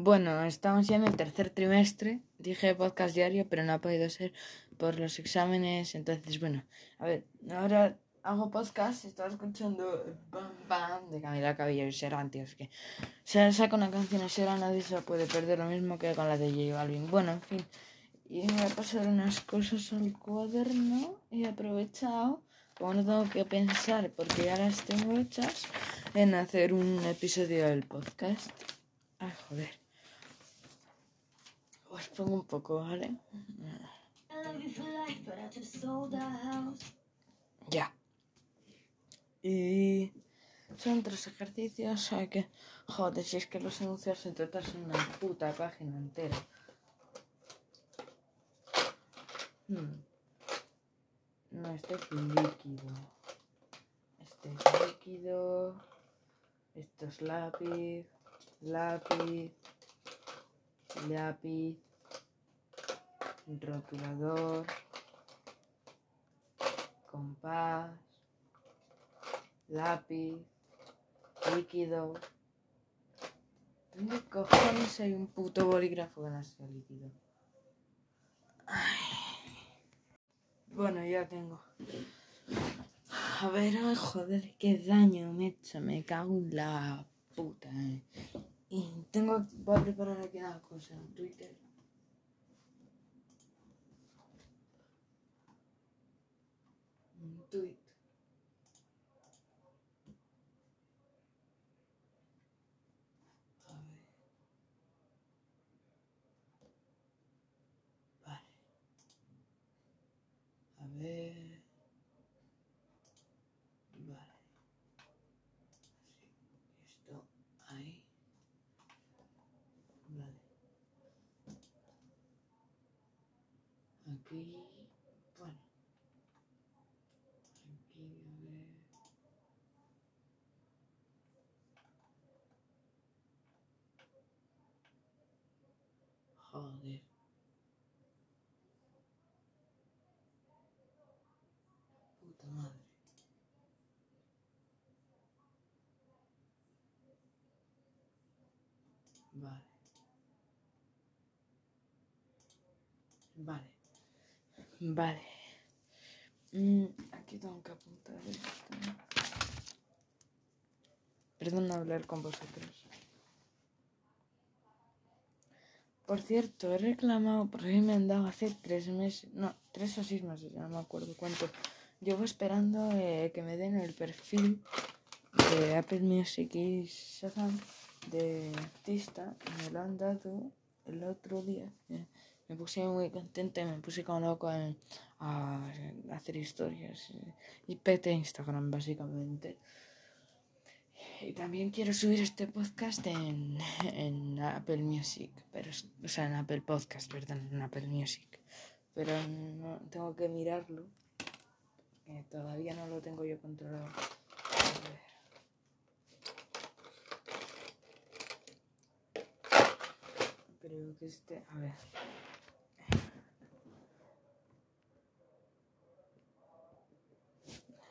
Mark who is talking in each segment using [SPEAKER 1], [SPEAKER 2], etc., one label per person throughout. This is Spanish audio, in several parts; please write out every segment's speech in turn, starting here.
[SPEAKER 1] Bueno, estamos ya en el tercer trimestre. Dije podcast diario, pero no ha podido ser por los exámenes. Entonces, bueno, a ver, ahora hago podcast. Estaba escuchando Bam Bam de Camila Cabello y Serán, tío. Es que se saca una canción a Serán, nadie se puede perder lo mismo que con la de J Balvin. Bueno, en fin. Y voy a pasar unas cosas al cuaderno y he aprovechado, como no tengo que pensar porque ya las tengo hechas, en hacer un episodio del podcast. Ay, joder. Os pongo un poco, ¿vale? Ya. Y son tres ejercicios, hay que... Joder, si es que los enunciados se tratan una puta página entera. Hmm. No, este es líquido. Este es líquido. Esto es lápiz. Lápiz. Lápiz. Rotulador. Compás. Lápiz. Líquido. ¿Dónde cojones hay un puto bolígrafo que no sea líquido? Bueno, ya tengo. A ver, ay, joder, qué daño me he hecho. Me cago en la puta. eh. Y tengo. Voy a preparar aquí una cosa en Twitter. Tweet. A ver. Vale. A ver. Vale. Así. Esto ahí. Vale. Aquí, a ver. Joder. Puta madre. Vale. Vale. Vale. Mm, aquí tengo que apuntar esto. Perdón hablar con vosotros. Por cierto, he reclamado, porque me han dado hace tres meses, no, tres o seis meses, ya no me acuerdo cuánto. Llevo esperando eh, que me den el perfil de Apple Music y Shazam de artista. Me lo han dado el otro día. eh. Me puse muy contenta y me puse como loco en- a hacer historias. eh, Y pete Instagram, básicamente. Y también quiero subir este podcast en, en Apple Music, pero, o sea, en Apple Podcast, perdón, en Apple Music. Pero no, tengo que mirarlo, todavía no lo tengo yo controlado. Creo que este, a ver.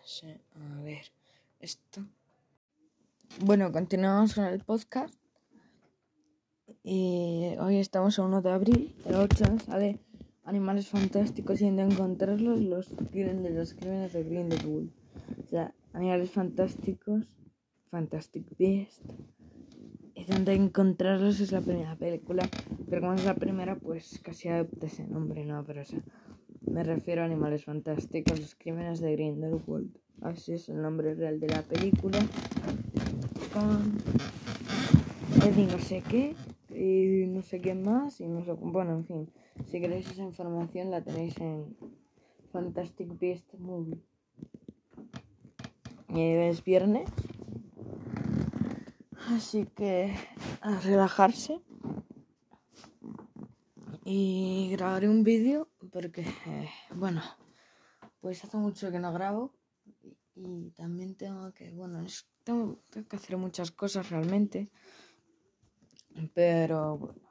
[SPEAKER 1] Sí, a ver, esto. Bueno, continuamos con el podcast. Y hoy estamos a 1 de abril. El 8 sale Animales Fantásticos y de encontrarlos los crímenes de los crímenes de Grindelwald. O sea, Animales Fantásticos, Fantastic Beast. Y donde encontrarlos es la primera película. Pero como es la primera, pues casi adopta ese nombre, ¿no? Pero o sea, me refiero a Animales Fantásticos, los crímenes de Grindelwald. Así es el nombre real de la película. Con Eddie no sé qué y no sé qué más y no sé bueno en fin. Si queréis esa información la tenéis en Fantastic Beast Movie. Y es viernes así que a relajarse. Y grabaré un vídeo porque eh, bueno pues hace mucho que no grabo y también tengo que bueno es- tengo, que hacer muchas cosas realmente pero bueno.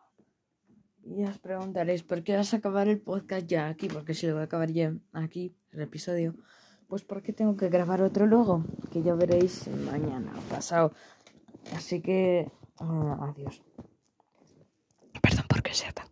[SPEAKER 1] Ya os preguntaréis, ¿por qué vas a acabar el podcast ya aquí? Porque si lo voy a acabar ya aquí, el episodio. Pues porque tengo que grabar otro luego, que ya veréis mañana o pasado. Así que, ah, adiós. sea tan.